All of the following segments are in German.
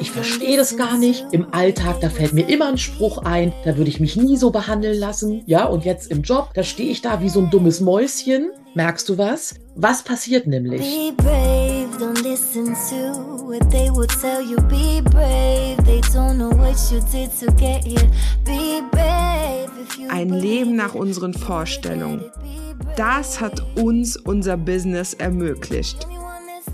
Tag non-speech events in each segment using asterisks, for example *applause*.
Ich verstehe das gar nicht. Im Alltag, da fällt mir immer ein Spruch ein, da würde ich mich nie so behandeln lassen. Ja, und jetzt im Job, da stehe ich da wie so ein dummes Mäuschen. Merkst du was? Was passiert nämlich? don't listen to what they will tell you. Be brave, they don't know what you did to get here. Be brave. Ein Leben nach unseren Vorstellungen. Das hat uns unser Business ermöglicht.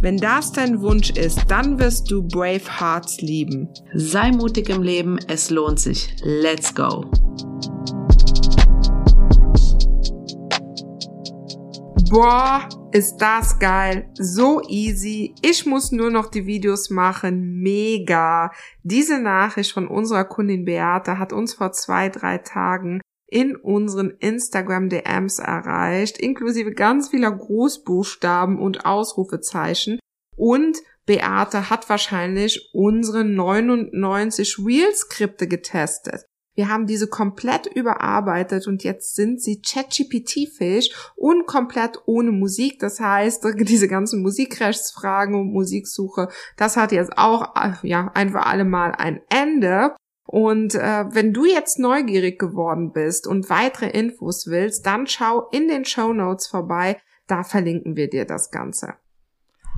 Wenn das dein Wunsch ist, dann wirst du Brave Hearts lieben. Sei mutig im Leben, es lohnt sich. Let's go! Boah, ist das geil. So easy. Ich muss nur noch die Videos machen. Mega. Diese Nachricht von unserer Kundin Beate hat uns vor zwei, drei Tagen in unseren Instagram DMs erreicht, inklusive ganz vieler Großbuchstaben und Ausrufezeichen. Und Beate hat wahrscheinlich unsere 99 Real-Skripte getestet. Wir haben diese komplett überarbeitet und jetzt sind sie ChatGPT-fähig und komplett ohne Musik. Das heißt, *laughs* diese ganzen Musikrechtsfragen und Musiksuche, das hat jetzt auch ja ein für alle Mal ein Ende. Und äh, wenn du jetzt neugierig geworden bist und weitere Infos willst, dann schau in den Show Notes vorbei. Da verlinken wir dir das Ganze.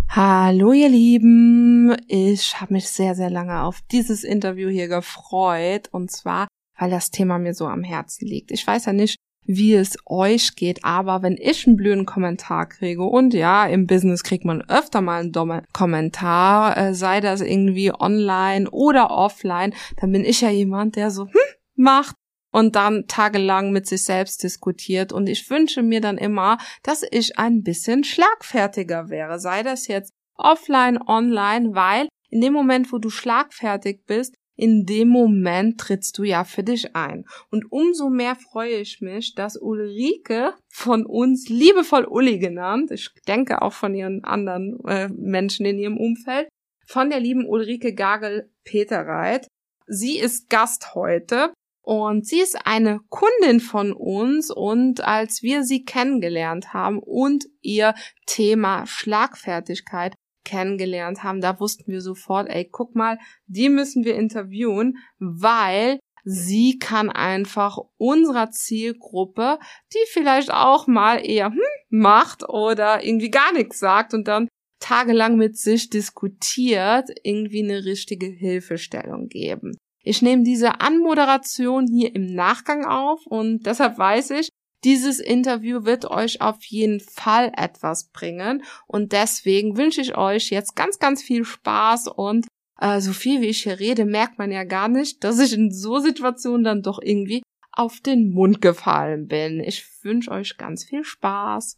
Hallo ihr Lieben, ich habe mich sehr, sehr lange auf dieses Interview hier gefreut und zwar weil das Thema mir so am Herzen liegt. Ich weiß ja nicht, wie es euch geht, aber wenn ich einen blöden Kommentar kriege und ja, im Business kriegt man öfter mal einen dummen Kommentar, äh, sei das irgendwie online oder offline, dann bin ich ja jemand, der so hm, macht und dann tagelang mit sich selbst diskutiert. Und ich wünsche mir dann immer, dass ich ein bisschen schlagfertiger wäre, sei das jetzt offline, online, weil in dem Moment, wo du schlagfertig bist, in dem Moment trittst du ja für dich ein. Und umso mehr freue ich mich, dass Ulrike von uns, liebevoll Uli genannt, ich denke auch von ihren anderen äh, Menschen in ihrem Umfeld, von der lieben Ulrike Gagel-Peterreit. Sie ist Gast heute und sie ist eine Kundin von uns und als wir sie kennengelernt haben und ihr Thema Schlagfertigkeit kennengelernt haben, da wussten wir sofort, ey, guck mal, die müssen wir interviewen, weil sie kann einfach unserer Zielgruppe, die vielleicht auch mal eher hm, macht oder irgendwie gar nichts sagt und dann tagelang mit sich diskutiert, irgendwie eine richtige Hilfestellung geben. Ich nehme diese Anmoderation hier im Nachgang auf und deshalb weiß ich, dieses Interview wird euch auf jeden Fall etwas bringen und deswegen wünsche ich euch jetzt ganz, ganz viel Spaß und äh, so viel wie ich hier rede, merkt man ja gar nicht, dass ich in so Situationen dann doch irgendwie auf den Mund gefallen bin. Ich wünsche euch ganz viel Spaß.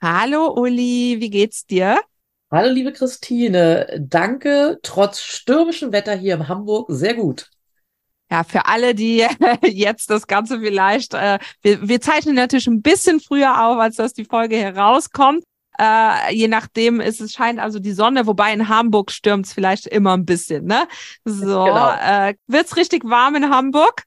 Hallo Uli, wie geht's dir? Hallo liebe Christine, danke trotz stürmischem Wetter hier in Hamburg sehr gut. Ja, für alle, die *laughs* jetzt das Ganze vielleicht, äh, wir, wir zeichnen natürlich ein bisschen früher auf, als dass die Folge herauskommt. Äh, je nachdem ist es scheint also die Sonne, wobei in Hamburg stürmt es vielleicht immer ein bisschen, ne? So, genau. äh, wird's richtig warm in Hamburg?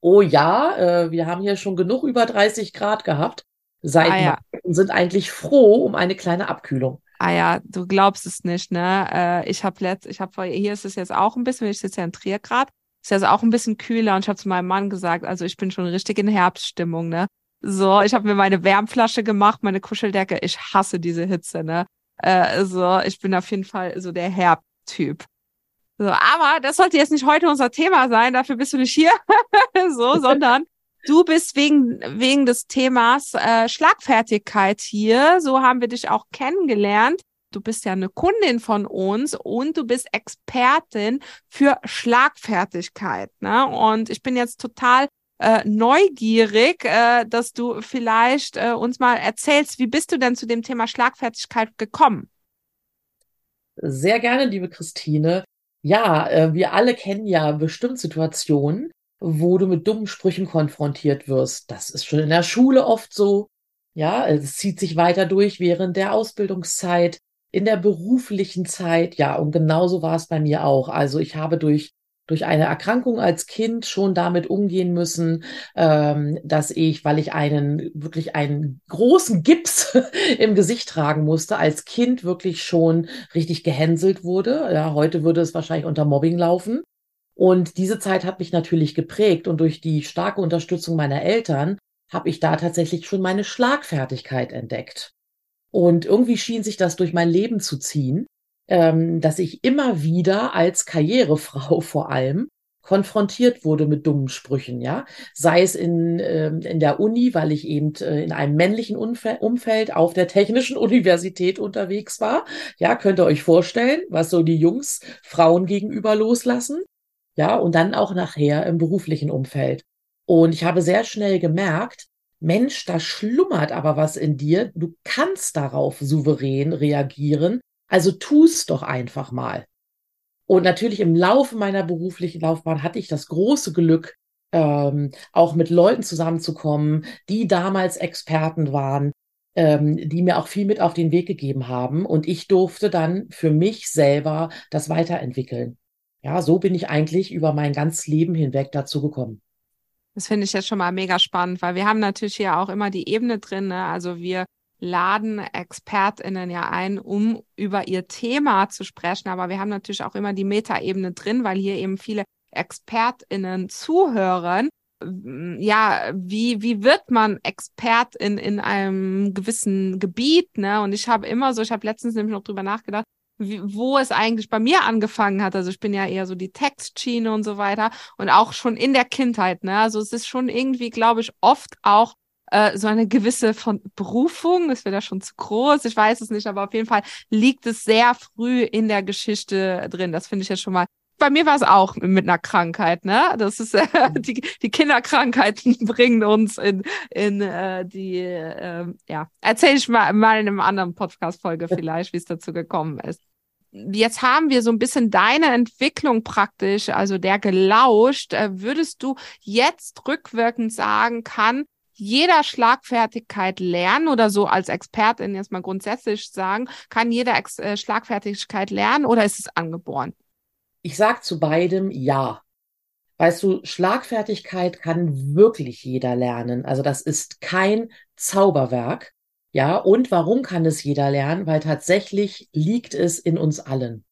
Oh ja, äh, wir haben hier schon genug über 30 Grad gehabt. Seit ah, ja. sind eigentlich froh um eine kleine Abkühlung. Ah ja, du glaubst es nicht, ne? Äh, ich habe letzt, ich habe hier ist es jetzt auch ein bisschen, ich sitze ja in Trier grad, ist ja also auch ein bisschen kühler und ich habe zu meinem Mann gesagt, also ich bin schon richtig in Herbststimmung, ne? So, ich habe mir meine Wärmflasche gemacht, meine Kuscheldecke. Ich hasse diese Hitze, ne? Äh, so, ich bin auf jeden Fall so der Herbtyp. So, aber das sollte jetzt nicht heute unser Thema sein, dafür bist du nicht hier, *laughs* so, sondern du bist wegen wegen des Themas äh, Schlagfertigkeit hier. So haben wir dich auch kennengelernt du bist ja eine Kundin von uns und du bist Expertin für Schlagfertigkeit. Ne? Und ich bin jetzt total äh, neugierig, äh, dass du vielleicht äh, uns mal erzählst, wie bist du denn zu dem Thema Schlagfertigkeit gekommen? Sehr gerne, liebe Christine. Ja, äh, wir alle kennen ja bestimmt Situationen, wo du mit dummen Sprüchen konfrontiert wirst. Das ist schon in der Schule oft so. Ja, es zieht sich weiter durch während der Ausbildungszeit, in der beruflichen Zeit. Ja, und genauso war es bei mir auch. Also ich habe durch durch eine Erkrankung als Kind schon damit umgehen müssen, ähm, dass ich, weil ich einen wirklich einen großen Gips *laughs* im Gesicht tragen musste, als Kind wirklich schon richtig gehänselt wurde. Ja, heute würde es wahrscheinlich unter Mobbing laufen. Und diese Zeit hat mich natürlich geprägt und durch die starke Unterstützung meiner Eltern habe ich da tatsächlich schon meine Schlagfertigkeit entdeckt. Und irgendwie schien sich das durch mein Leben zu ziehen ähm, dass ich immer wieder als Karrierefrau *laughs* vor allem konfrontiert wurde mit dummen Sprüchen, ja. Sei es in, ähm, in der Uni, weil ich eben äh, in einem männlichen Umfeld, Umfeld auf der Technischen *laughs* Universität unterwegs war. Ja, könnt ihr euch vorstellen, was so die Jungs Frauen gegenüber loslassen. Ja, und dann auch nachher im beruflichen Umfeld. Und ich habe sehr schnell gemerkt, Mensch, da schlummert aber was in dir. Du kannst darauf souverän reagieren also tu's doch einfach mal. Und natürlich im Laufe meiner beruflichen Laufbahn hatte ich das große Glück, ähm, auch mit Leuten zusammenzukommen, die damals Experten waren, ähm, die mir auch viel mit auf den Weg gegeben haben. Und ich durfte dann für mich selber das weiterentwickeln. Ja, so bin ich eigentlich über mein ganzes Leben hinweg dazu gekommen. Das finde ich jetzt schon mal mega spannend, weil wir haben natürlich hier auch immer die Ebene drin. Ne? Also wir laden ExpertInnen ja ein, um über ihr Thema zu sprechen. Aber wir haben natürlich auch immer die Metaebene drin, weil hier eben viele ExpertInnen zuhören. Ja, wie, wie wird man Expert in, in einem gewissen Gebiet, ne? Und ich habe immer so, ich habe letztens nämlich noch drüber nachgedacht, wie, wo es eigentlich bei mir angefangen hat. Also ich bin ja eher so die Textschiene und so weiter und auch schon in der Kindheit. Ne? Also es ist schon irgendwie, glaube ich, oft auch äh, so eine gewisse von Berufung, ist wieder schon zu groß, ich weiß es nicht, aber auf jeden Fall liegt es sehr früh in der Geschichte drin. Das finde ich jetzt schon mal bei mir war es auch mit einer Krankheit, ne? Das ist äh, *laughs* die, die Kinderkrankheiten *laughs* bringen uns in, in äh, die, äh, ja, erzähle ich mal, mal in einem anderen Podcast-Folge vielleicht, wie es dazu gekommen ist. Jetzt haben wir so ein bisschen deine Entwicklung praktisch, also der gelauscht. Äh, würdest du jetzt rückwirkend sagen, kann jeder Schlagfertigkeit lernen oder so als Expertin jetzt mal grundsätzlich sagen, kann jeder Ex äh, Schlagfertigkeit lernen oder ist es angeboren? Ich sag zu beidem ja. Weißt du, Schlagfertigkeit kann wirklich jeder lernen. Also das ist kein Zauberwerk. Ja, und warum kann es jeder lernen? Weil tatsächlich liegt es in uns allen.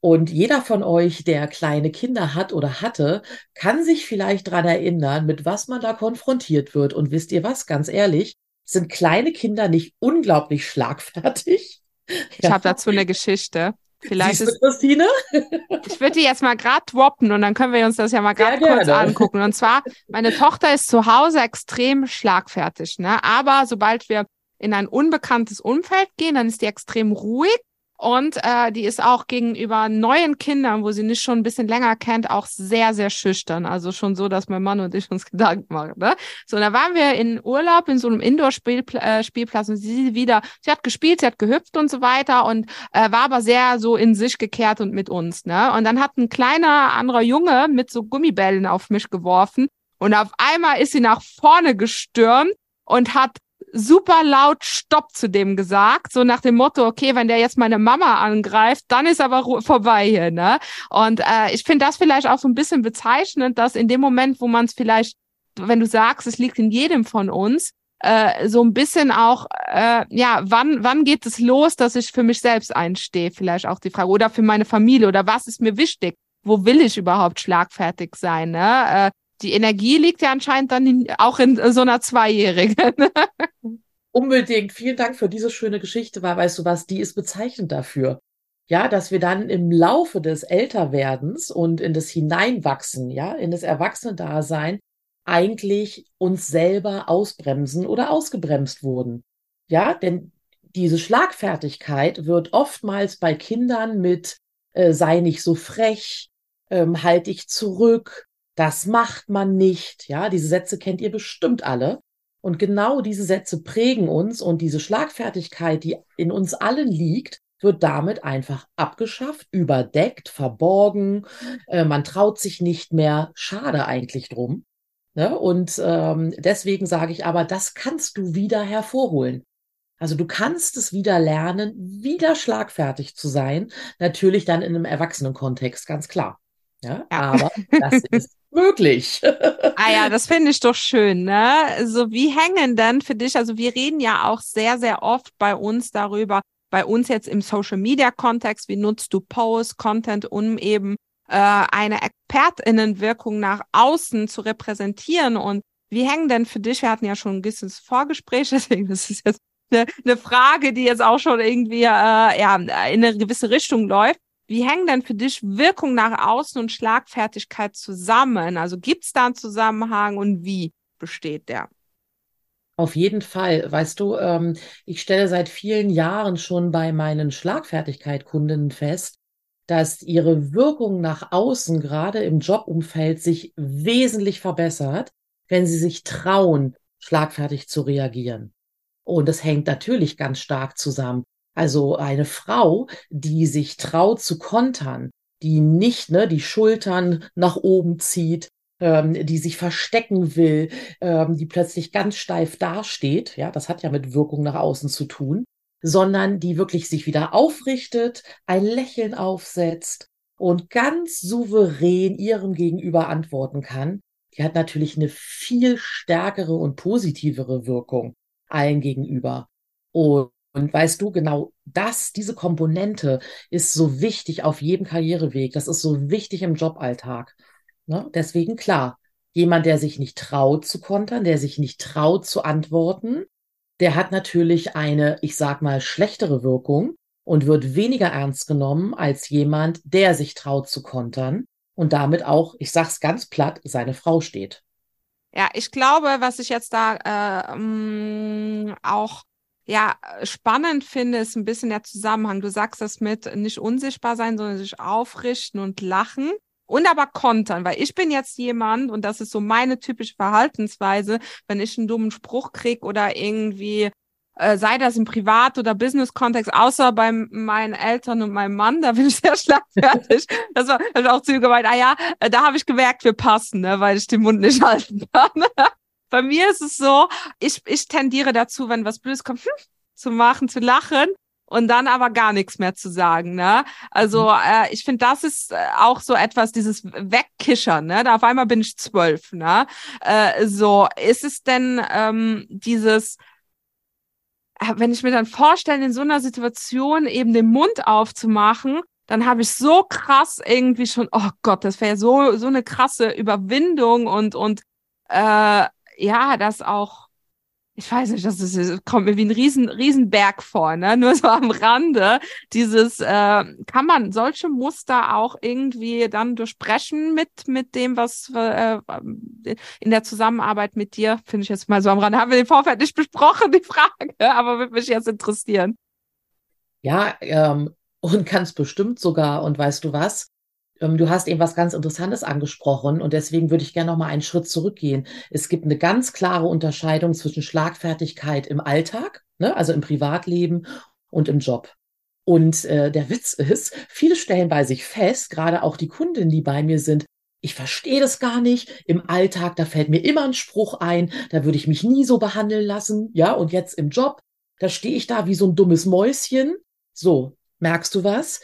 Und jeder von euch, der kleine Kinder hat oder hatte, kann sich vielleicht dran erinnern, mit was man da konfrontiert wird. Und wisst ihr was, ganz ehrlich, sind kleine Kinder nicht unglaublich schlagfertig? Ich ja. habe dazu eine Geschichte. Vielleicht Siehst ist, Christine? *laughs* ich würde die jetzt mal gerade droppen und dann können wir uns das ja mal gerade kurz angucken. Und zwar, meine Tochter ist zu Hause extrem schlagfertig, ne? Aber sobald wir in ein unbekanntes Umfeld gehen, dann ist die extrem ruhig und äh, die ist auch gegenüber neuen Kindern, wo sie nicht schon ein bisschen länger kennt, auch sehr, sehr schüchtern. Also schon so, dass mein Mann und ich uns *laughs* Gedanken machen. Ne? So, da waren wir in Urlaub in so einem Indoor-Spielplatz äh, und sie wieder, sie hat gespielt, sie hat gehüpft und so weiter und äh, war aber sehr so in sich gekehrt und mit uns. Ne? Und dann hat ein kleiner anderer Junge mit so Gummibällen auf mich geworfen und auf einmal ist sie nach vorne gestürmt und hat super laut Stopp zu dem gesagt, so nach dem Motto, okay, wenn der jetzt meine Mama angreift, dann ist aber vorbei hier, ne? Und äh, ich finde das vielleicht auch so ein bisschen bezeichnend, dass in dem Moment, wo man es vielleicht, wenn du sagst, es liegt in jedem von uns, äh, so ein bisschen auch, äh, ja, wann, wann geht es los, dass ich für mich selbst einstehe, vielleicht auch die Frage, oder für meine Familie, oder was ist mir wichtig? Wo will ich überhaupt schlagfertig sein? Ne? Äh, die Energie liegt ja anscheinend dann in, auch in so einer Zweijährigen. *laughs* Unbedingt. Vielen Dank für diese schöne Geschichte, weil weißt du was, die ist bezeichnend dafür. Ja, dass wir dann im Laufe des Älterwerdens und in das Hineinwachsen, ja, in das Erwachsene-Dasein eigentlich uns selber ausbremsen oder ausgebremst wurden. Ja, denn diese Schlagfertigkeit wird oftmals bei Kindern mit äh, sei nicht so frech, ähm, halt dich zurück, das macht man nicht. Ja, diese Sätze kennt ihr bestimmt alle. Und genau diese Sätze prägen uns und diese Schlagfertigkeit, die in uns allen liegt, wird damit einfach abgeschafft, überdeckt, verborgen. Äh, man traut sich nicht mehr. Schade eigentlich drum. Ne? Und ähm, deswegen sage ich aber, das kannst du wieder hervorholen. Also du kannst es wieder lernen, wieder schlagfertig zu sein. Natürlich dann in einem Erwachsenenkontext, ganz klar. Ja, ja. aber das ist *laughs* möglich. ah ja, das finde ich doch schön, ne? So, wie hängen denn für dich, also wir reden ja auch sehr, sehr oft bei uns darüber, bei uns jetzt im Social Media Kontext, wie nutzt du Post, Content, um eben äh, eine Expertinnenwirkung nach außen zu repräsentieren und wie hängen denn für dich, wir hatten ja schon ein gewisses Vorgespräch, *laughs* deswegen das ist jetzt eine, eine Frage, die jetzt auch schon irgendwie äh, ja, in eine gewisse Richtung läuft. Wie hängen denn für dich Wirkung nach außen und Schlagfertigkeit zusammen? Also gibt es da einen Zusammenhang und wie besteht der? Auf jeden Fall. Weißt du, ähm, ich stelle seit vielen Jahren schon bei meinen Schlagfertigkeit-Kundinnen fest, dass ihre Wirkung nach außen, gerade im Jobumfeld, sich wesentlich verbessert, wenn sie sich trauen, schlagfertig zu reagieren. Und das hängt natürlich ganz stark zusammen. Also eine Frau, die sich traut zu kontern, die nicht ne, die Schultern nach oben zieht, ähm, die sich verstecken will, ähm, die plötzlich ganz steif dasteht, ja, das hat ja mit Wirkung nach außen zu tun, sondern die wirklich sich wieder aufrichtet, ein Lächeln aufsetzt und ganz souverän ihrem Gegenüber antworten kann, die hat natürlich eine viel stärkere und positivere Wirkung allen gegenüber. Und, und weißt du, genau das, diese Komponente ist so wichtig auf jedem Karriereweg. Das ist so wichtig im Joballtag. Ne? Deswegen klar, jemand, der sich nicht traut zu kontern, der sich nicht traut zu antworten, der hat natürlich eine, ich sag mal, schlechtere Wirkung und wird weniger ernst genommen als jemand, der sich traut zu kontern und damit auch, ich sag's ganz platt, seine Frau steht. Ja, ich glaube, was ich jetzt da äh, ähm, auch ja spannend finde, ist ein bisschen der Zusammenhang. Du sagst das mit nicht unsichtbar sein, sondern sich aufrichten und lachen und aber kontern, weil ich bin jetzt jemand und das ist so meine typische Verhaltensweise, wenn ich einen dummen Spruch krieg oder irgendwie äh, sei das im Privat- oder Business-Kontext, außer bei meinen Eltern und meinem Mann, da bin ich sehr *laughs* schlagfertig. das war hab ich auch zu ihm gemeint, ah ja, äh, da habe ich gemerkt, wir passen, ne, weil ich den Mund nicht *laughs* halten kann. Bei mir ist es so, ich, ich tendiere dazu, wenn was Blödes kommt, hm, zu machen, zu lachen und dann aber gar nichts mehr zu sagen. Ne? Also mhm. äh, ich finde, das ist äh, auch so etwas, dieses Wegkischern. Ne? Da auf einmal bin ich zwölf. Ne? Äh, so ist es denn ähm, dieses äh, wenn ich mir dann vorstelle, in so einer Situation eben den Mund aufzumachen, dann habe ich so krass irgendwie schon, oh Gott, das wäre so so eine krasse Überwindung und und äh, ja, das auch ich weiß nicht, das, ist, das kommt mir wie ein riesen, Riesenberg vor, ne? Nur so am Rande. Dieses, äh, kann man solche Muster auch irgendwie dann durchbrechen mit, mit dem, was äh, in der Zusammenarbeit mit dir, finde ich jetzt mal so am Rande. Haben wir den Vorfeld nicht besprochen, die Frage, *laughs* aber würde mich jetzt interessieren. Ja, ähm, und ganz bestimmt sogar. Und weißt du was? Ähm, du hast eben was ganz Interessantes angesprochen und deswegen würde ich gerne noch mal einen Schritt zurückgehen. Es gibt eine ganz klare Unterscheidung zwischen Schlagfertigkeit im Alltag, ne, also im Privatleben und im Job. Und äh, der Witz *laughs* ist, viele stellen bei sich fest, gerade auch die Kundinnen, die bei mir sind, ich verstehe das gar nicht. Im Alltag, da fällt mir immer ein Spruch ein, da würde ich mich nie so behandeln lassen. Ja, und jetzt im Job, da stehe ich da wie so ein dummes Mäuschen. So, merkst du was?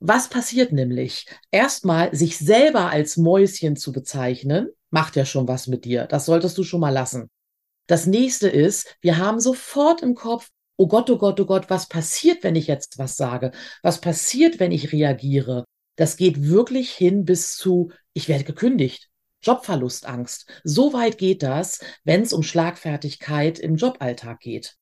Was passiert nämlich? Erstmal sich selber als Mäuschen zu bezeichnen, macht ja schon was mit dir. Das solltest du schon mal lassen. Das nächste ist, wir haben sofort im Kopf, oh Gott, oh Gott, oh Gott, was passiert, wenn ich jetzt was sage? Was passiert, wenn ich reagiere? Das geht wirklich hin bis zu, ich werde gekündigt. Jobverlustangst. So weit geht das, wenn es um Schlagfertigkeit im Joballtag geht.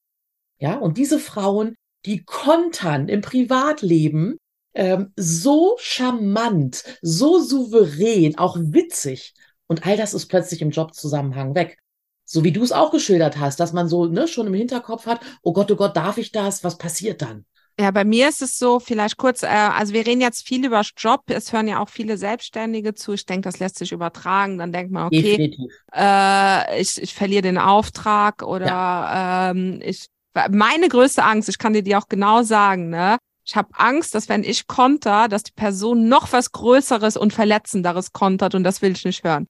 Ja, und diese Frauen, die kontern im Privatleben ähm, so charmant, so souverän, auch witzig. Und all das ist plötzlich im Jobzusammenhang weg. So wie du es auch geschildert hast, dass man so ne, schon im Hinterkopf hat, oh Gott, oh Gott, darf ich das? Was passiert dann? Ja, bei mir ist es so, vielleicht kurz, äh, also wir reden jetzt viel über Job, es hören ja auch viele Selbstständige zu. Ich denke, das lässt sich übertragen. Dann denkt man, okay, äh, ich, ich verliere den Auftrag oder ja. ähm, ich meine größte Angst, ich kann dir die auch genau sagen, ne? Ich habe Angst, dass wenn ich konter, dass die Person noch was Größeres und Verletzenderes kontert und das will ich nicht hören.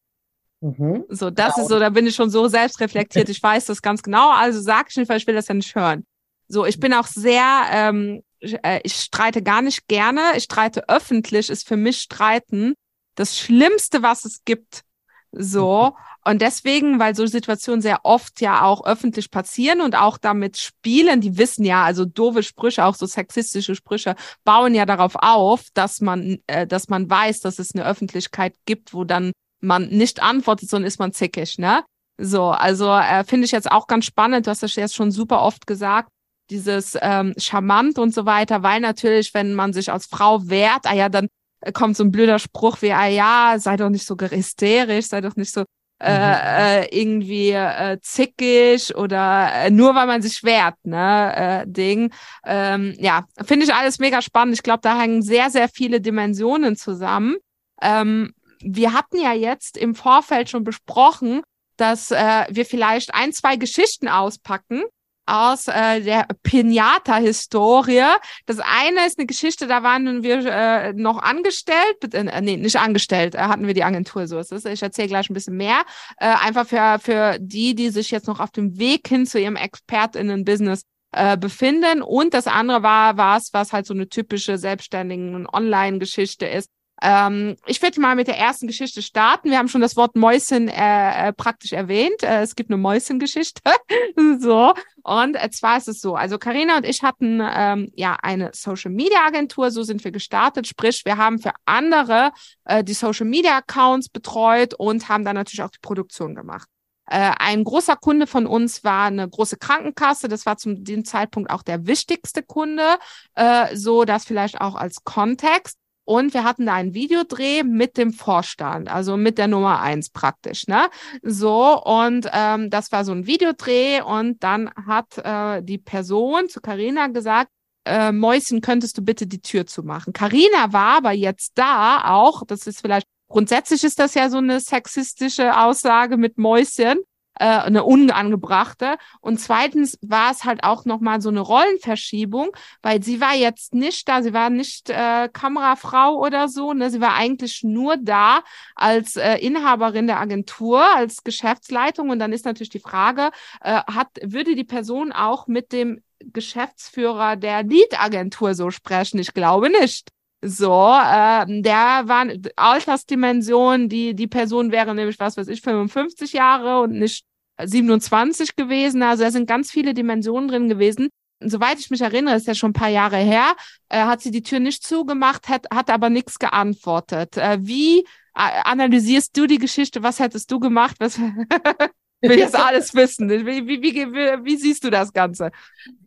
Mhm. So, das genau. ist so, da bin ich schon so selbstreflektiert. Ich weiß das ganz genau, also sag ich nicht, weil ich will das ja nicht hören. So, ich bin auch sehr, ähm, ich, äh, ich streite gar nicht gerne. Ich streite öffentlich, ist für mich Streiten das Schlimmste, was es gibt. So. Und deswegen, weil so Situationen sehr oft ja auch öffentlich passieren und auch damit spielen, die wissen ja, also doofe Sprüche, auch so sexistische Sprüche, bauen ja darauf auf, dass man, äh, dass man weiß, dass es eine Öffentlichkeit gibt, wo dann man nicht antwortet, sondern ist man zickig, ne? So, also äh, finde ich jetzt auch ganz spannend, du hast das jetzt schon super oft gesagt, dieses ähm, charmant und so weiter, weil natürlich, wenn man sich als Frau wehrt, ah ja, dann kommt so ein blöder Spruch wie, ah ja, sei doch nicht so hysterisch, sei doch nicht so äh, mhm. äh, irgendwie äh, zickig oder äh, nur weil man sich wehrt, ne, äh, Ding. Ähm, ja, finde ich alles mega spannend. Ich glaube, da hängen sehr, sehr viele Dimensionen zusammen. Ähm, wir hatten ja jetzt im Vorfeld schon besprochen, dass äh, wir vielleicht ein, zwei Geschichten auspacken aus äh, der Pinata-Historie. Das eine ist eine Geschichte, da waren wir äh, noch angestellt, äh, nee, nicht angestellt, äh, hatten wir die Agentur, so ist es. Ich erzähle gleich ein bisschen mehr. Äh, einfach für, für die, die sich jetzt noch auf dem Weg hin zu ihrem ExpertInnen-Business äh, befinden. Und das andere war was, was halt so eine typische selbstständigen Online-Geschichte ist, ähm, ich würde mal mit der ersten Geschichte starten. Wir haben schon das Wort Mäuschen äh, äh, praktisch erwähnt. Äh, es gibt eine Mäuschen-Geschichte. *laughs* so. Und zwar ist es so. Also Karina und ich hatten ähm, ja eine Social Media Agentur, so sind wir gestartet. Sprich, wir haben für andere äh, die Social Media Accounts betreut und haben dann natürlich auch die Produktion gemacht. Äh, ein großer Kunde von uns war eine große Krankenkasse. Das war zum dem Zeitpunkt auch der wichtigste Kunde. Äh, so dass vielleicht auch als Kontext. Und wir hatten da einen Videodreh mit dem Vorstand, also mit der Nummer eins praktisch, ne? So, und ähm, das war so ein Videodreh und dann hat äh, die Person zu Carina gesagt, äh, Mäuschen, könntest du bitte die Tür zumachen? Carina war aber jetzt da auch, das ist vielleicht, grundsätzlich ist das ja so eine sexistische Aussage mit Mäuschen, äh, eine unangebrachte. Und zweitens war es halt auch nochmal so eine Rollenverschiebung, weil sie war jetzt nicht da, sie war nicht äh, Kamerafrau oder so, ne? sie war eigentlich nur da als äh, Inhaberin der Agentur, als Geschäftsleitung. Und dann ist natürlich die Frage, äh, hat, würde die Person auch mit dem Geschäftsführer der Lead-Agentur so sprechen? Ich glaube nicht. So, äh, der war Altersdimension, die, die Person wäre nämlich, was weiß ich, 55 Jahre und nicht 27 gewesen. Also da sind ganz viele Dimensionen drin gewesen. Und soweit ich mich erinnere, ist ja schon ein paar Jahre her, äh, hat sie die Tür nicht zugemacht, hat, hat aber nichts geantwortet. Äh, wie äh, analysierst du die Geschichte? Was hättest du gemacht? Was *laughs* will *laughs* jetzt alles wissen. Wie, wie, wie, wie, wie siehst du das Ganze?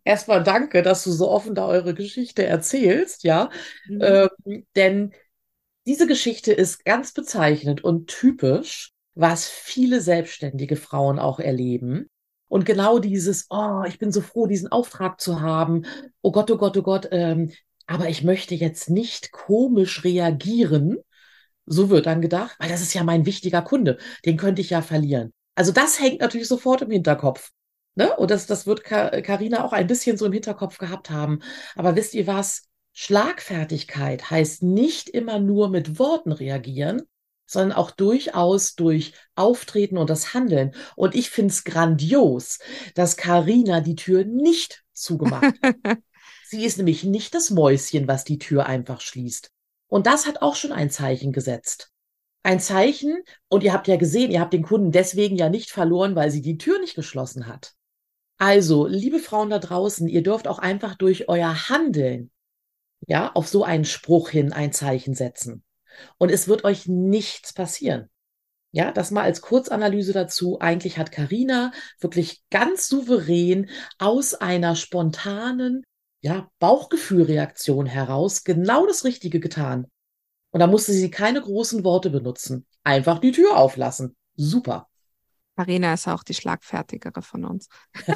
Erstmal danke, dass du so offen da eure Geschichte erzählst, ja. Mhm. Ähm, denn diese Geschichte ist ganz bezeichnend und typisch, was viele selbstständige Frauen auch erleben. Und genau dieses, oh, ich bin so froh, diesen Auftrag zu haben. Oh Gott, oh Gott, oh Gott, ähm, aber ich möchte jetzt nicht komisch reagieren. So wird dann gedacht, weil das ist ja mein wichtiger Kunde. Den könnte ich ja verlieren. Also das hängt natürlich sofort im Hinterkopf. Ne? Und das, das wird Karina auch ein bisschen so im Hinterkopf gehabt haben. Aber wisst ihr was? Schlagfertigkeit heißt nicht immer nur mit Worten reagieren, sondern auch durchaus durch Auftreten und das Handeln. Und ich finde es grandios, dass Karina die Tür nicht zugemacht hat. *laughs* Sie ist nämlich nicht das Mäuschen, was die Tür einfach schließt. Und das hat auch schon ein Zeichen gesetzt ein Zeichen. Und ihr habt ja gesehen, ihr habt den Kunden deswegen ja nicht verloren, weil sie die Tür nicht geschlossen hat. Also, liebe Frauen da draußen, ihr dürft auch einfach durch euer Handeln, ja, auf so einen Spruch hin ein Zeichen setzen. Und es wird euch nichts passieren. Ja, das mal als Kurzanalyse dazu. Eigentlich hat Karina wirklich ganz souverän aus einer spontanen, ja, Bauchgefühlreaktion heraus genau das Richtige getan. Und da musste sie keine großen Worte benutzen. Einfach die Tür auflassen. Super. Marina ist auch die schlagfertigere von uns. *laughs* du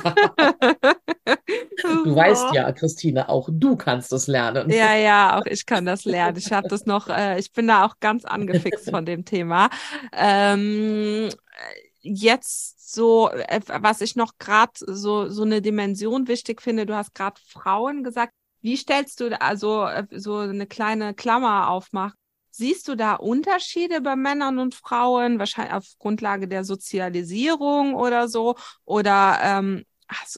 weißt ja, Christine, auch du kannst es lernen. Ja, ja, auch ich kann das lernen. Ich habe das noch, äh, ich bin da auch ganz angefixt von dem Thema. Ähm, jetzt so, äh, was ich noch gerade so so eine Dimension wichtig finde. Du hast gerade Frauen gesagt Wie stellst du also äh, so eine kleine Klammer aufmachen? Siehst du da Unterschiede bei Männern und Frauen, wahrscheinlich auf Grundlage der Sozialisierung oder so? Oder ähm,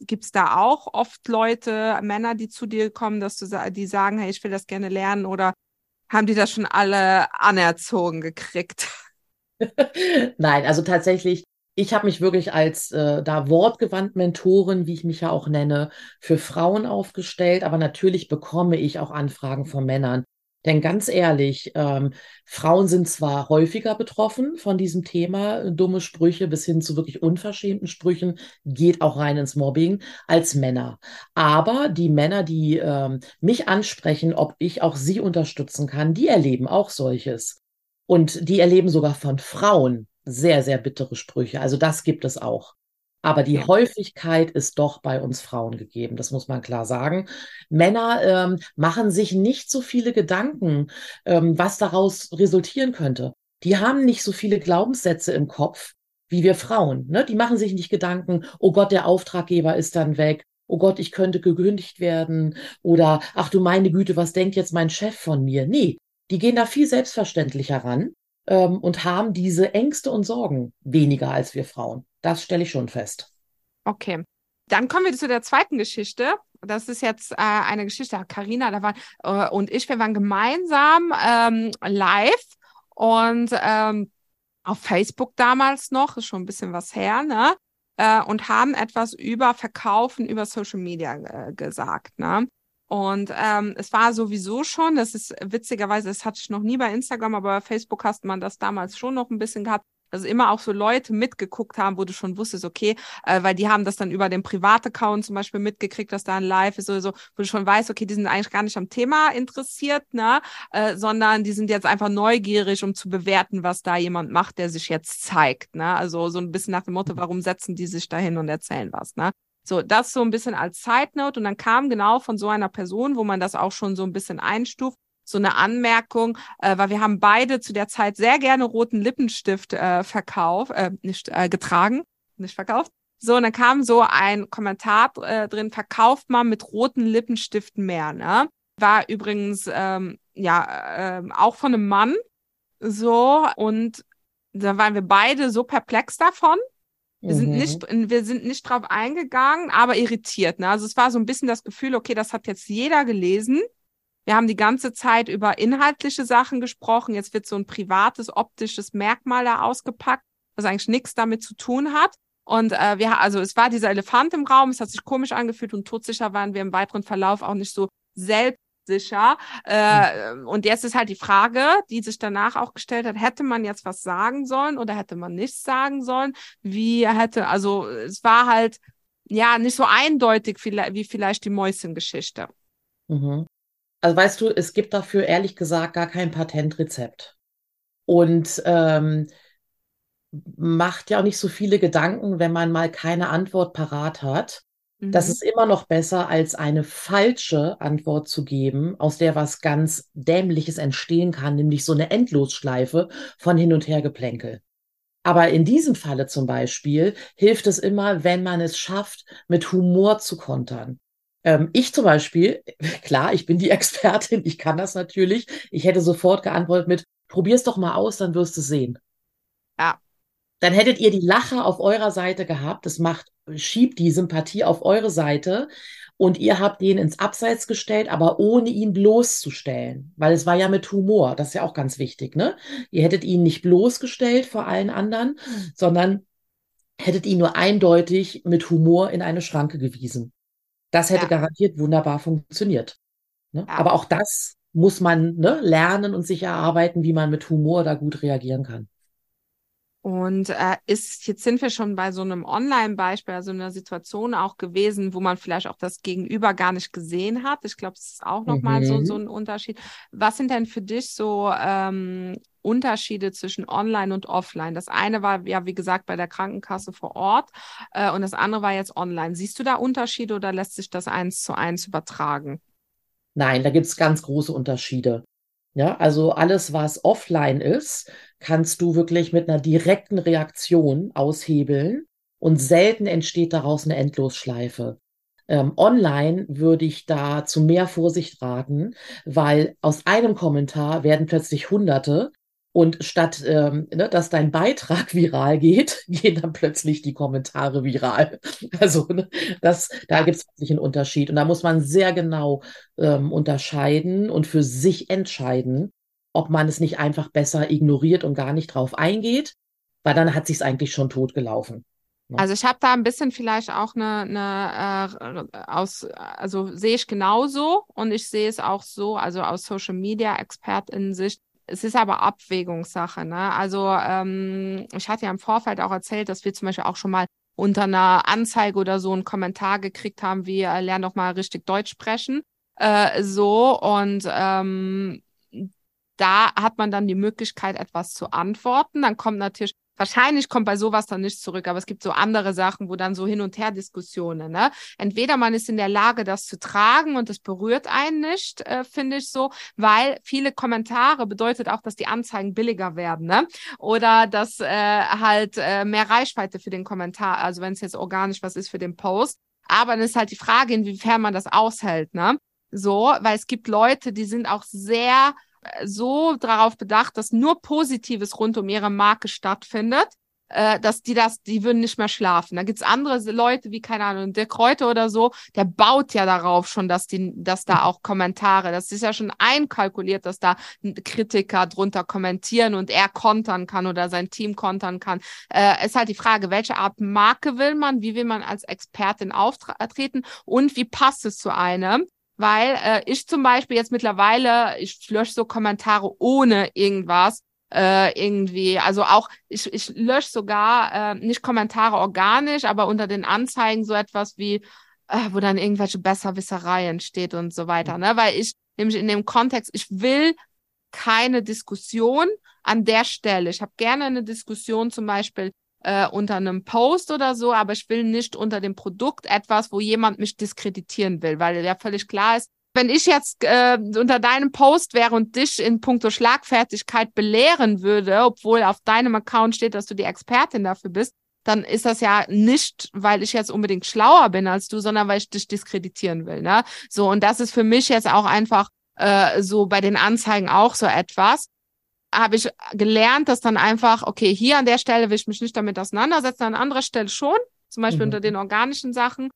gibt es da auch oft Leute, Männer, die zu dir kommen, dass du die sagen, hey, ich will das gerne lernen oder haben die das schon alle anerzogen gekriegt? *laughs* Nein, also tatsächlich, ich habe mich wirklich als äh, da wortgewandt Mentorin, wie ich mich ja auch nenne, für Frauen aufgestellt, aber natürlich bekomme ich auch Anfragen von Männern. Denn ganz ehrlich, ähm, Frauen sind zwar häufiger betroffen von diesem Thema, dumme Sprüche bis hin zu wirklich unverschämten Sprüchen, geht auch rein ins Mobbing, als Männer. Aber die Männer, die ähm, mich ansprechen, ob ich auch sie unterstützen kann, die erleben auch solches. Und die erleben sogar von Frauen sehr, sehr bittere Sprüche. Also das gibt es auch. Aber die Häufigkeit ist doch bei uns Frauen gegeben, das muss man klar sagen. Männer ähm, machen sich nicht so viele Gedanken, ähm, was daraus resultieren könnte. Die haben nicht so viele Glaubenssätze im Kopf wie wir Frauen. Ne? Die machen sich nicht Gedanken, oh Gott, der Auftraggeber ist dann weg. Oh Gott, ich könnte gekündigt werden. Oder, ach du meine Güte, was denkt jetzt mein Chef von mir? Nee, die gehen da viel selbstverständlicher ran ähm, und haben diese Ängste und Sorgen weniger als wir Frauen. Das stelle ich schon fest. Okay. Dann kommen wir zu der zweiten Geschichte. Das ist jetzt äh, eine Geschichte, Karina, da waren äh, und ich, wir waren gemeinsam ähm, live und ähm, auf Facebook damals noch, ist schon ein bisschen was her, ne? Äh, und haben etwas über Verkaufen über Social Media äh, gesagt, ne? Und ähm, es war sowieso schon, das ist witzigerweise, das hatte ich noch nie bei Instagram, aber bei Facebook hast man das damals schon noch ein bisschen gehabt. Also immer auch so Leute mitgeguckt haben, wo du schon wusstest, okay, äh, weil die haben das dann über den Privataccount zum Beispiel mitgekriegt, dass da ein Live ist oder so, wo du schon weißt, okay, die sind eigentlich gar nicht am Thema interessiert, ne, äh, sondern die sind jetzt einfach neugierig, um zu bewerten, was da jemand macht, der sich jetzt zeigt, ne. Also so ein bisschen nach dem Motto, warum setzen die sich da hin und erzählen was, ne. So, das so ein bisschen als Side Note und dann kam genau von so einer Person, wo man das auch schon so ein bisschen einstuft, so eine Anmerkung, äh, weil wir haben beide zu der Zeit sehr gerne roten Lippenstift äh, verkauft, äh, nicht äh, getragen, nicht verkauft. So, und dann kam so ein Kommentar äh, drin, verkauft man mit roten Lippenstiften mehr, ne? War übrigens, ähm, ja, äh, auch von einem Mann, so, und da waren wir beide so perplex davon, wir sind nicht, mhm. wir sind nicht drauf eingegangen, aber irritiert. Ne? Also es war so ein bisschen das Gefühl, okay, das hat jetzt jeder gelesen. Wir haben die ganze Zeit über inhaltliche Sachen gesprochen. Jetzt wird so ein privates, optisches Merkmal da ausgepackt, was eigentlich nichts damit zu tun hat. Und äh, wir, also es war dieser Elefant im Raum, es hat sich komisch angefühlt und todsicher waren wir im weiteren Verlauf auch nicht so selbst sicher. Äh, mhm. Und jetzt ist halt die Frage, die sich danach auch gestellt hat, hätte man jetzt was sagen sollen oder hätte man nichts sagen sollen? Wie hätte, also es war halt ja nicht so eindeutig wie vielleicht die Mäuschen-Geschichte. Mhm. Also weißt du, es gibt dafür ehrlich gesagt gar kein Patentrezept. Und ähm, macht ja auch nicht so viele Gedanken, wenn man mal keine Antwort parat hat. Das mhm. ist immer noch besser, als eine falsche Antwort zu geben, aus der was ganz Dämliches entstehen kann, nämlich so eine Endlosschleife von hin und her Geplänkel. Aber in diesem Falle zum Beispiel hilft es immer, wenn man es schafft, mit Humor zu kontern. Ähm, ich zum Beispiel, *laughs* klar, ich bin die Expertin, ich kann das natürlich. Ich hätte sofort geantwortet mit, probier's doch mal aus, dann wirst du sehen. Ja. Dann hättet ihr die Lache auf eurer Seite gehabt. Das macht schiebt die Sympathie auf eure Seite und ihr habt ihn ins Abseits gestellt, aber ohne ihn bloßzustellen, weil es war ja mit Humor, das ist ja auch ganz wichtig, ne? Ihr hättet ihn nicht bloßgestellt vor allen anderen, sondern hättet ihn nur eindeutig mit Humor in eine Schranke gewiesen. Das hätte ja. garantiert wunderbar funktioniert. Ne? Ja. Aber auch das muss man ne, lernen und sich erarbeiten, wie man mit Humor da gut reagieren kann. Und äh, ist, jetzt sind wir schon bei so einem Online-Beispiel, also einer Situation auch gewesen, wo man vielleicht auch das Gegenüber gar nicht gesehen hat. Ich glaube, das ist auch nochmal mhm. so, so ein Unterschied. Was sind denn für dich so ähm, Unterschiede zwischen Online und Offline? Das eine war ja, wie gesagt, bei der Krankenkasse vor Ort äh, und das andere war jetzt online. Siehst du da Unterschiede oder lässt sich das eins zu eins übertragen? Nein, da gibt es ganz große Unterschiede. Ja, also alles, was offline ist, kannst du wirklich mit einer direkten Reaktion aushebeln und selten entsteht daraus eine Endlosschleife. Ähm, online würde ich da zu mehr Vorsicht raten, weil aus einem Kommentar werden plötzlich Hunderte und statt ähm, ne, dass dein Beitrag *laughs* viral geht, *laughs* gehen dann plötzlich die Kommentare viral. *laughs* Also ne, das, da gibt es wirklich einen Unterschied. Und da muss man sehr genau ähm, unterscheiden und für sich entscheiden, ob man es nicht einfach besser ignoriert und gar nicht drauf eingeht, weil dann hat sich eigentlich schon totgelaufen. Ne? Also ich habe da ein bisschen vielleicht auch eine, eine äh, aus, also sehe ich genauso und ich sehe es auch so, also aus Social Media Expertinnen-Sicht, es ist aber Abwägungssache. Ne? Also ähm, ich hatte ja im Vorfeld auch erzählt, dass wir zum Beispiel auch schon mal unter einer Anzeige oder so einen Kommentar gekriegt haben, wie äh, lern doch mal richtig Deutsch sprechen. Äh, so und ähm, da hat man dann die Möglichkeit, etwas zu antworten. Dann kommt natürlich Wahrscheinlich kommt bei sowas dann nicht zurück, aber es gibt so andere Sachen, wo dann so hin und her Diskussionen. Ne? Entweder man ist in der Lage, das zu tragen und es berührt einen nicht, äh, finde ich so, weil viele Kommentare bedeutet auch, dass die Anzeigen billiger werden, ne? Oder dass äh, halt äh, mehr Reichweite für den Kommentar, also wenn es jetzt organisch was ist für den Post. Aber dann ist halt die Frage, inwiefern man das aushält, ne? So, weil es gibt Leute, die sind auch sehr so darauf bedacht, dass nur Positives rund um ihre Marke stattfindet, äh, dass die das, die würden nicht mehr schlafen. Da gibt's andere Leute wie, keine Ahnung, der Kräuter oder so, der baut ja darauf schon, dass die, dass da auch Kommentare, das ist ja schon einkalkuliert, dass da Kritiker drunter kommentieren und er kontern kann oder sein Team kontern kann. Äh, ist halt die Frage, welche Art Marke will man, wie will man als Expertin auftreten und wie passt es zu einem? Weil äh, ich zum Beispiel jetzt mittlerweile, ich lösche so Kommentare ohne irgendwas. Äh, irgendwie, also auch, ich, ich lösche sogar äh, nicht Kommentare organisch, aber unter den Anzeigen so etwas wie, äh, wo dann irgendwelche Besserwissereien steht und so weiter, ne? Weil ich nämlich in dem Kontext, ich will keine Diskussion an der Stelle. Ich habe gerne eine Diskussion zum Beispiel äh, unter einem Post oder so, aber ich will nicht unter dem Produkt etwas, wo jemand mich diskreditieren will, weil ja völlig klar ist, wenn ich jetzt äh, unter deinem Post wäre und dich in puncto Schlagfertigkeit belehren würde, obwohl auf deinem Account steht, dass du die Expertin dafür bist, dann ist das ja nicht, weil ich jetzt unbedingt schlauer bin als du, sondern weil ich dich diskreditieren will. Ne? So, und das ist für mich jetzt auch einfach äh, so bei den Anzeigen auch so etwas habe ich gelernt, dass dann einfach, okay, hier an der Stelle will ich mich nicht damit auseinandersetzen, an anderer Stelle schon, zum Beispiel mhm. unter den organischen Sachen.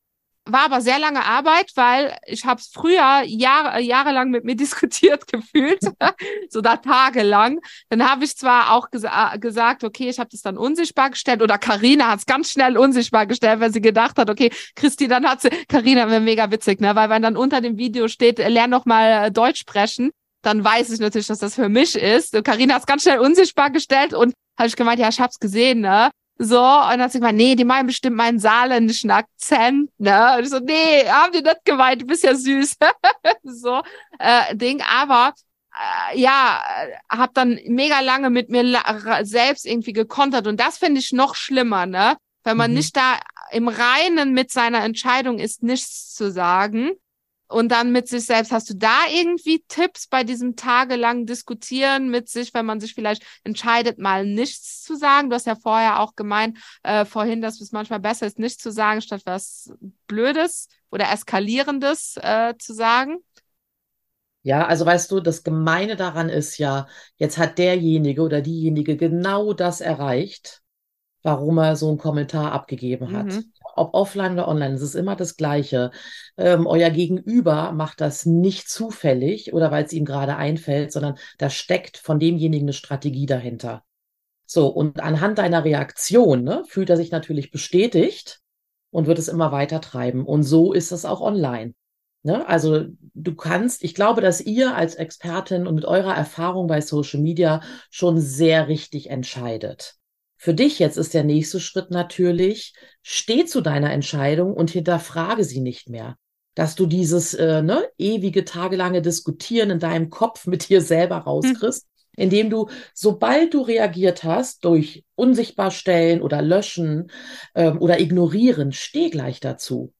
War aber sehr lange Arbeit, weil ich habe es früher Jahre, jahrelang mit mir *laughs* diskutiert gefühlt, *laughs* so da tagelang. Dann habe ich zwar auch gesa gesagt, okay, ich habe das dann unsichtbar gestellt oder Karina hat es ganz schnell unsichtbar gestellt, weil sie gedacht hat, okay, Christi, dann hat sie, Karina wäre mega witzig, ne, weil wenn dann unter dem Video steht, lern noch mal Deutsch sprechen, dann weiß ich natürlich, dass das für mich ist. Karina hat es ganz schnell unsichtbar gestellt und habe ich gemeint, ja, ich hab's gesehen, ne? So, und dann hat sie gemeint, nee, die meinen bestimmt meinen saarländischen Akzent, ne? Und ich so, nee, haben die nicht gemeint, du bist ja süß. *laughs* so, äh, Ding, aber äh, ja, hab dann mega lange mit mir selbst irgendwie gekontert und das finde ich noch schlimmer, ne? Wenn man mhm. nicht da im Reinen mit seiner Entscheidung ist, nichts zu sagen und dann mit sich selbst. Hast du da irgendwie Tipps bei diesem tagelangen Diskutieren mit sich, wenn man sich vielleicht entscheidet, mal nichts zu sagen? Du hast ja vorher auch gemeint, äh, vorhin, dass es manchmal besser ist, nichts zu sagen, statt was Blödes oder Eskalierendes äh, zu sagen. Ja, also weißt du, das Gemeine daran ist ja, jetzt hat derjenige oder diejenige genau das erreicht, warum er so einen Kommentar abgegeben hat. Mhm ob offline oder online, es ist immer das Gleiche. Ähm, euer Gegenüber macht das nicht zufällig oder weil es ihm gerade einfällt, sondern da steckt von demjenigen eine Strategie dahinter. So, und anhand deiner Reaktion ne, fühlt er sich natürlich bestätigt und wird es immer weiter treiben. Und so ist es auch online. Ne? Also du kannst, ich glaube, dass ihr als Expertin und mit eurer Erfahrung bei Social Media schon sehr richtig entscheidet. Für dich jetzt ist der nächste Schritt natürlich, steh zu deiner Entscheidung und hinterfrage sie nicht mehr. Dass du dieses äh, ne, ewige, tagelange Diskutieren in deinem Kopf mit dir selber rauskriegst, hm. indem du, sobald du reagiert hast, durch unsichtbar stellen oder löschen ähm, oder ignorieren, steh gleich dazu.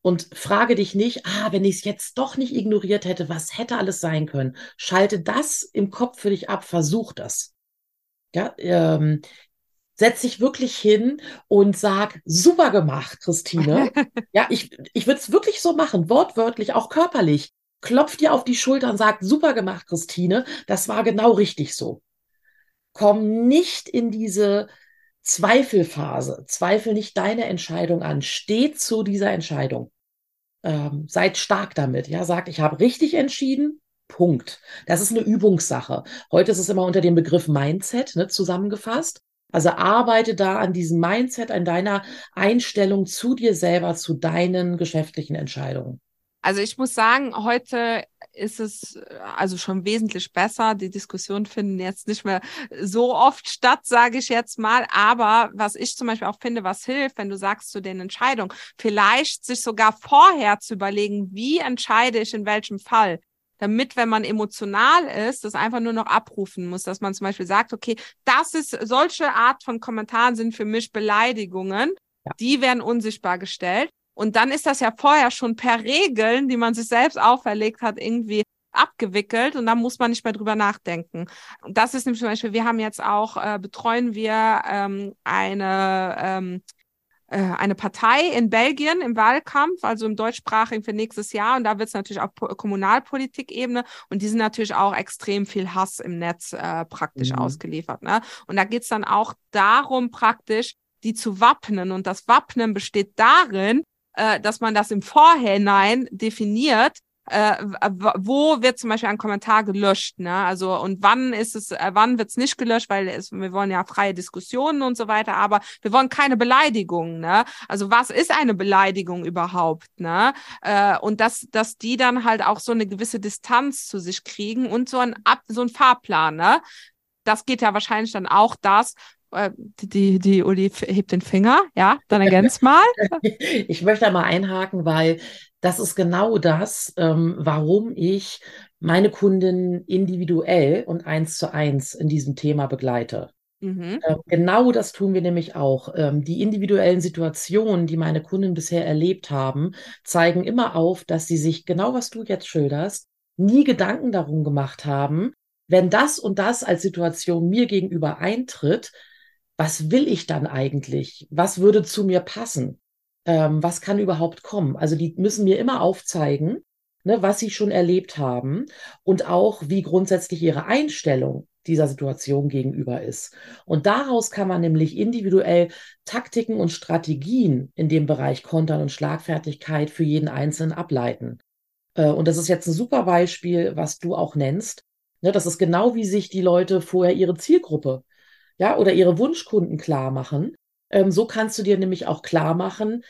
Und frage dich nicht, ah, wenn ich es jetzt doch nicht ignoriert hätte, was hätte alles sein können? Schalte das im Kopf für dich ab, versuch das. Ja, ähm, setz dich wirklich hin und sag, super gemacht, Christine. *laughs* ja, ich, ich würde es wirklich so machen, wortwörtlich, auch körperlich. Klopf dir auf die Schulter und sag, super gemacht, Christine. Das war genau richtig so. Komm nicht in diese Zweifelphase. Zweifel nicht deine Entscheidung an. Steh zu dieser Entscheidung. Ähm, seid stark damit. Ja, sagt, ich habe richtig entschieden. Punkt. Das ist eine Übungssache. Heute ist es immer unter dem Begriff Mindset ne, zusammengefasst. Also arbeite da an diesem Mindset, an deiner Einstellung zu dir selber, zu deinen geschäftlichen Entscheidungen. Also ich muss sagen, heute ist es äh, also schon wesentlich besser. Die Diskussionen finden jetzt nicht mehr so oft statt, sage ich jetzt mal. Aber was ich zum Beispiel auch finde, was hilft, wenn du sagst zu den Entscheidungen, vielleicht sich sogar vorher zu überlegen, wie entscheide ich in welchem Fall damit, wenn man emotional ist, das einfach nur noch abrufen muss, dass man zum Beispiel sagt, okay, das ist, solche Art von Kommentaren sind für mich Beleidigungen, ja. die werden unsichtbar gestellt. Und dann ist das ja vorher schon per Regeln, die man sich selbst auferlegt hat, irgendwie abgewickelt und dann muss man nicht mehr drüber nachdenken. Und das ist nämlich zum Beispiel, wir haben jetzt auch, äh, betreuen wir ähm, eine ähm, äh, eine Partei in Belgien im Wahlkampf, also im deutschsprachigen für nächstes Jahr. Und da wird es natürlich auf Kommunalpolitik-Ebene und die sind natürlich auch extrem viel Hass im Netz äh, praktisch mhm. ausgeliefert. Ne? Und da geht es dann auch darum, praktisch die zu wappnen. Und das Wappnen besteht darin, äh, dass man das im Vorhinein definiert, äh, wo wird zum Beispiel ein Kommentar gelöscht, ne? Also und wann ist es, äh, wann wird es nicht gelöscht, weil es, wir wollen ja freie Diskussionen und so weiter, aber wir wollen keine Beleidigung, ne? Also was ist eine Beleidigung überhaupt, ne? Äh, und dass, dass die dann halt auch so eine gewisse Distanz zu sich kriegen und so ein Ab, so ein Fahrplan, ne? Das geht ja wahrscheinlich dann auch das, äh, die, die Uli hebt den Finger, ja, dann *laughs* ergänzt mal. ich möchte da mal einhaken, weil das ist genau das, ähm, warum ich meine Kunden individuell und eins zu eins in diesem Thema begleite. Mhm. Ähm, genau das tun wir nämlich auch. Ähm, die individuellen Situationen, die meine Kunden bisher erlebt haben, zeigen immer auf, dass sie sich genau, was du jetzt schilderst, nie Gedanken darum gemacht haben, wenn das und das als Situation mir gegenüber eintritt, was will ich dann eigentlich? Was würde zu mir passen? Ähm, was kann überhaupt kommen? Also die müssen mir immer aufzeigen, ne, was sie schon erlebt haben und auch, wie grundsätzlich ihre Einstellung dieser Situation gegenüber ist. Und daraus kann man nämlich individuell Taktiken und Strategien in dem Bereich Kontern und Schlagfertigkeit für jeden Einzelnen ableiten. Äh, und das ist jetzt ein super Beispiel, was du auch nennst. Ne, das ist genau wie sich die Leute vorher ihre Zielgruppe ja, oder ihre Wunschkunden klar machen. Ähm, so kannst du dir nämlich auch klar machen,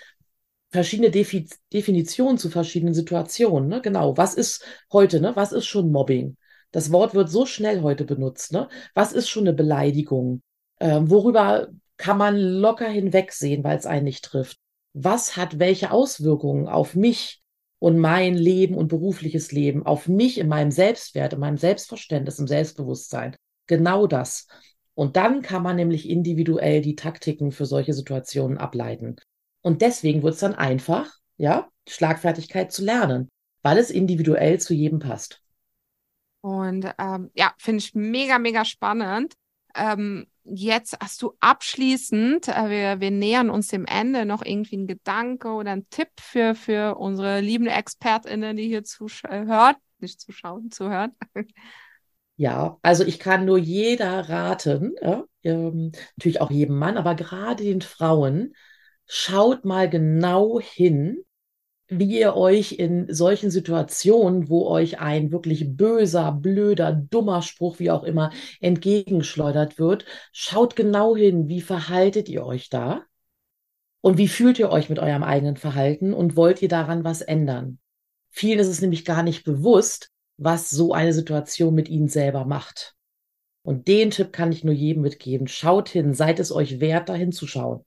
verschiedene Defi Definitionen zu verschiedenen Situationen. Ne? Genau, was ist heute, ne? Was ist schon Mobbing? Das Wort wird so schnell heute benutzt. Ne? Was ist schon eine Beleidigung? Ähm, worüber kann man locker hinwegsehen, weil es einen nicht trifft? Was hat welche Auswirkungen auf mich und mein Leben und berufliches Leben, auf mich in meinem Selbstwert, in meinem Selbstverständnis, im Selbstbewusstsein? Genau das. Und dann kann man nämlich individuell die Taktiken für solche Situationen ableiten. Und deswegen wird es dann einfach, ja, Schlagfertigkeit zu lernen, weil es individuell zu jedem passt. Und ähm, ja, finde ich mega, mega spannend. Ähm, jetzt hast du abschließend, äh, wir, wir nähern uns dem Ende, noch irgendwie ein Gedanke oder ein Tipp für, für unsere lieben ExpertInnen, die hier zuhören, nicht zuschauen, zuhören. *laughs* Ja, also ich kann nur jeder raten, ja, ähm, natürlich auch jedem Mann, aber gerade den Frauen, schaut mal genau hin, wie ihr euch in solchen Situationen, wo euch ein wirklich böser, blöder, dummer Spruch, wie auch immer, entgegenschleudert wird, schaut genau hin, wie verhaltet ihr euch da und wie fühlt ihr euch mit eurem eigenen Verhalten und wollt ihr daran was ändern? Vielen ist es nämlich gar nicht bewusst, was so eine Situation mit ihnen selber macht. Und den Tipp kann ich nur jedem mitgeben. Schaut hin, seid es euch wert, da hinzuschauen.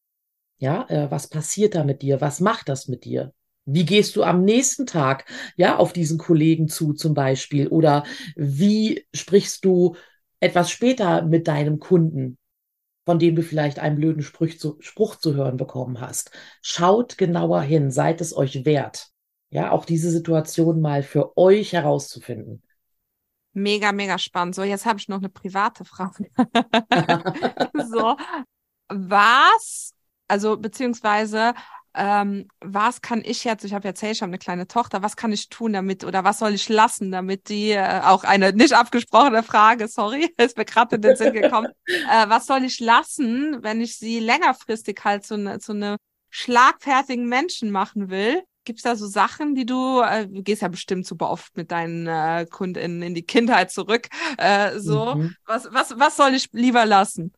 Ja, äh, was passiert da mit dir? Was macht das mit dir? Wie gehst du am nächsten Tag, ja, auf diesen Kollegen zu, zum Beispiel? Oder wie sprichst du etwas später mit deinem Kunden, von dem du vielleicht einen blöden Spruch zu, Spruch zu hören bekommen hast? Schaut genauer hin, seid es euch wert ja, auch diese Situation mal für euch herauszufinden. Mega, mega spannend. So, jetzt habe ich noch eine private Frage. *laughs* so, was, also beziehungsweise ähm, was kann ich jetzt, ich habe erzählt, ich habe eine kleine Tochter, was kann ich tun damit oder was soll ich lassen, damit die, äh, auch eine nicht abgesprochene Frage, sorry, *laughs* ist mir gerade in den Sinn gekommen, äh, was soll ich lassen, wenn ich sie längerfristig halt zu, ne, zu einem schlagfertigen Menschen machen will? Gibt's da so Sachen, die du, äh, du gehst ja bestimmt super oft mit deinen äh, KundInnen in die Kindheit zurück, äh, so, mhm. was, was, was soll ich lieber lassen?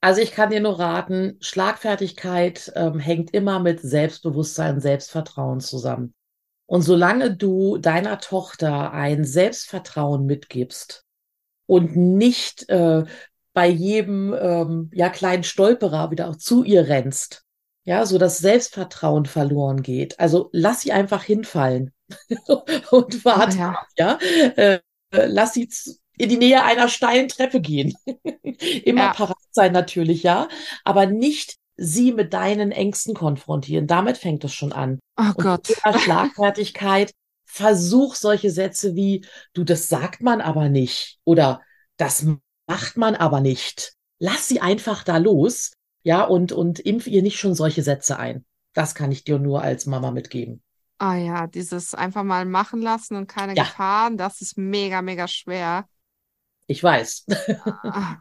Also ich kann dir nur raten, Schlagfertigkeit ähm, hängt immer mit Selbstbewusstsein, Selbstvertrauen zusammen. Und solange du deiner Tochter ein Selbstvertrauen mitgibst und nicht äh, bei jedem ähm, ja kleinen Stolperer wieder auch zu ihr rennst, ja, so das Selbstvertrauen verloren geht. Also lass sie einfach hinfallen *laughs* und warte, ja, ja. Äh, lass sie in die Nähe einer steilen Treppe gehen. *laughs* Immer ja. parat sein natürlich, ja, aber nicht sie mit deinen Ängsten konfrontieren. Damit fängt es schon an. Oh Und Gott. *laughs* Schlagfertigkeit, versuch solche Sätze wie, du, das sagt man aber nicht oder das macht man aber nicht. Lass sie einfach da los, ja, und, und impf ihr nicht schon solche Sätze ein. Das kann ich dir nur als Mama mitgeben. Ah ja, dieses einfach mal machen lassen und keine ja. Gefahren, das ist mega, mega schwer. Ich weiß. Ah,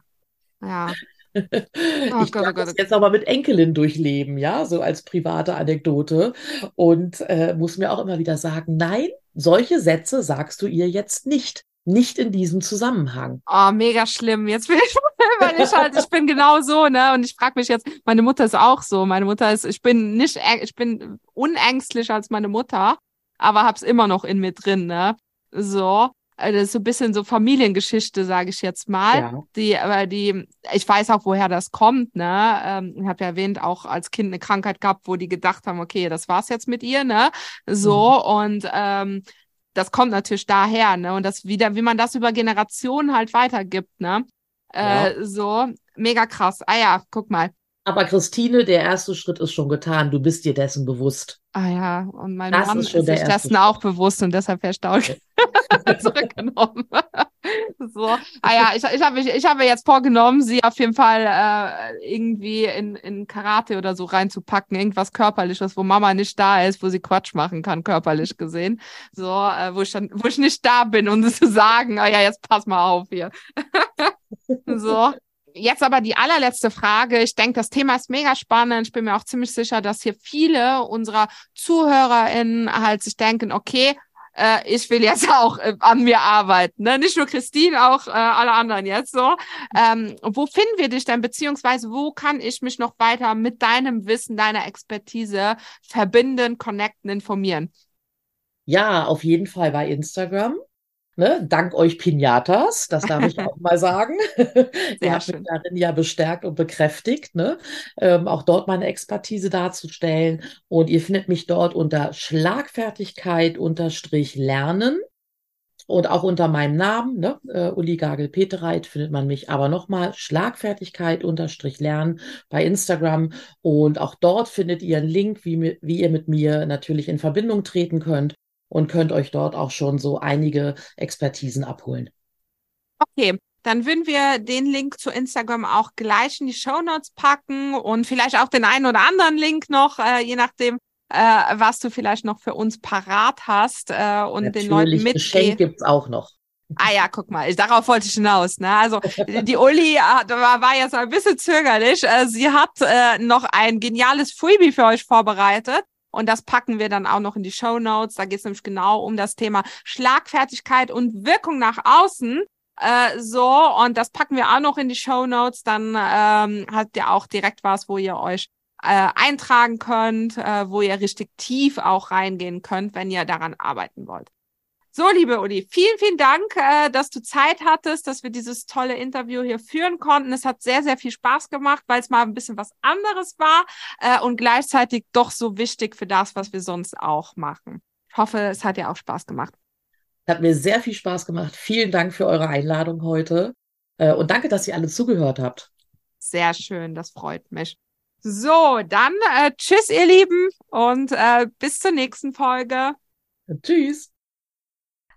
ja. *laughs* Oh ich Gott, oh Gott, das jetzt aber mit Enkelin durchleben, ja, so als private Anekdote. Und äh, muss mir auch immer wieder sagen, nein, solche Sätze sagst du ihr jetzt nicht. Nicht in diesem Zusammenhang. Oh, mega schlimm. Jetzt bin ich, *laughs* weil ich halt, ich bin genau so, ne? Und ich frage mich jetzt, meine Mutter ist auch so. Meine Mutter ist, ich bin nicht, ich bin unängstlicher als meine Mutter, aber hab's immer noch in mir drin, ne? So. Äh, das ist so ein bisschen so Familiengeschichte, sage ich jetzt mal. Ja. Die, aber die, ich weiß auch, woher das kommt, ne? Ähm, ich habe ja erwähnt, auch als Kind eine Krankheit gehabt, wo die gedacht haben, okay, das war's jetzt mit ihr, ne? So, mhm. und ähm, das kommt natürlich daher, ne? Und das wieder, wie man das über Generationen halt weitergibt, ne? Äh, ja. So, mega krass. Ah ja, guck mal. Aber Christine, der erste Schritt ist schon getan. Du bist dir dessen bewusst. Ah ja, und mein das Mann ist, ist sich dessen auch bewusst und deshalb verstaut *laughs* *laughs* zurückgenommen. *laughs* so. Ah ja, ich, ich habe ich habe jetzt vorgenommen, sie auf jeden Fall äh, irgendwie in, in Karate oder so reinzupacken, irgendwas körperliches, wo Mama nicht da ist, wo sie Quatsch machen kann, körperlich gesehen. So, äh, wo ich dann, wo ich nicht da bin, um zu sagen, ah ja, jetzt pass mal auf hier. *laughs* so. Jetzt aber die allerletzte Frage. Ich denke, das Thema ist mega spannend. Ich bin mir auch ziemlich sicher, dass hier viele unserer ZuhörerInnen halt sich denken, okay, äh, ich will jetzt *laughs* auch äh, an mir arbeiten. Ne? Nicht nur Christine, auch äh, alle anderen jetzt so. Ähm, wo finden wir dich denn, beziehungsweise wo kann ich mich noch weiter mit deinem Wissen, deiner Expertise verbinden, connecten, informieren? Ja, auf jeden Fall bei Instagram. Ne, dank euch Pinatas, das darf ich auch *laughs* mal sagen. *laughs* Ihr habt mich darin ja bestärkt und bekräftigt, ne? Ähm, auch dort meine Expertise darzustellen. Und ihr findet mich dort unter Schlagfertigkeit unterstrich lernen. Und auch unter meinem Namen, ne, äh, Uli Gagel-Petereit, findet man mich aber nochmal Schlagfertigkeit unterstrich lernen bei Instagram. Und auch dort findet ihr einen Link, wie, wie ihr mit mir natürlich in Verbindung treten könnt und könnt euch dort auch schon so einige Expertisen abholen. Okay, dann würden wir den Link zu Instagram auch gleich in die Show Notes packen und vielleicht auch den einen oder anderen Link noch, äh, je nachdem, äh, was du vielleicht noch für uns parat hast äh, und Natürlich, den Leuten mitgeben. Geschenk gibt's auch noch. Ah ja, guck mal, darauf wollte ich hinaus. Ne? Also *laughs* die Uli hat, war, war jetzt ein bisschen zögerlich. Äh, sie hat äh, noch ein geniales Freebie für euch vorbereitet. Und das packen wir dann auch noch in die Show Notes. Da geht es nämlich genau um das Thema Schlagfertigkeit und Wirkung nach außen. Äh, so, und das packen wir auch noch in die Show Notes. Dann ähm, habt ihr auch direkt was, wo ihr euch äh, eintragen könnt, äh, wo ihr richtig tief auch reingehen könnt, wenn ihr daran arbeiten wollt. So, liebe Uli, vielen, vielen Dank, äh, dass du Zeit hattest, dass wir dieses tolle Interview hier führen konnten. Es hat sehr, sehr viel Spaß gemacht, weil es mal ein bisschen was anderes war äh, und gleichzeitig doch so wichtig für das, was wir sonst auch machen. Ich hoffe, es hat dir auch Spaß gemacht. Hat mir sehr viel Spaß gemacht. Vielen Dank für eure Einladung heute äh, und danke, dass ihr alle zugehört habt. Sehr schön, das freut mich. So, dann äh, tschüss, ihr Lieben, und äh, bis zur nächsten Folge. Tschüss.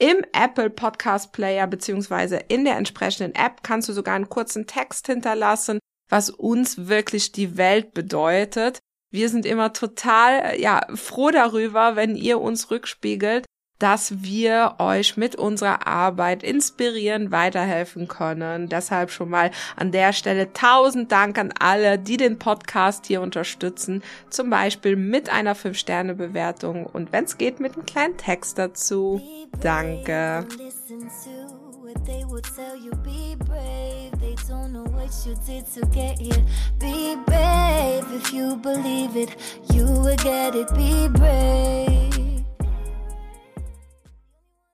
Im Apple Podcast Player beziehungsweise in der entsprechenden App kannst du sogar einen kurzen Text hinterlassen, was uns wirklich die Welt bedeutet. Wir sind immer total ja froh darüber, wenn ihr uns rückspiegelt, dass wir euch mit unserer Arbeit inspirieren, weiterhelfen können. Deshalb schon mal an der Stelle tausend Dank an alle, die den Podcast hier unterstützen. Zum Beispiel mit einer 5-Sterne-Bewertung und wenn es geht, mit einem kleinen Text dazu. Danke. they will tell you be brave. They don't know what you did to get here. Be brave if you believe it, you will get it. Be brave.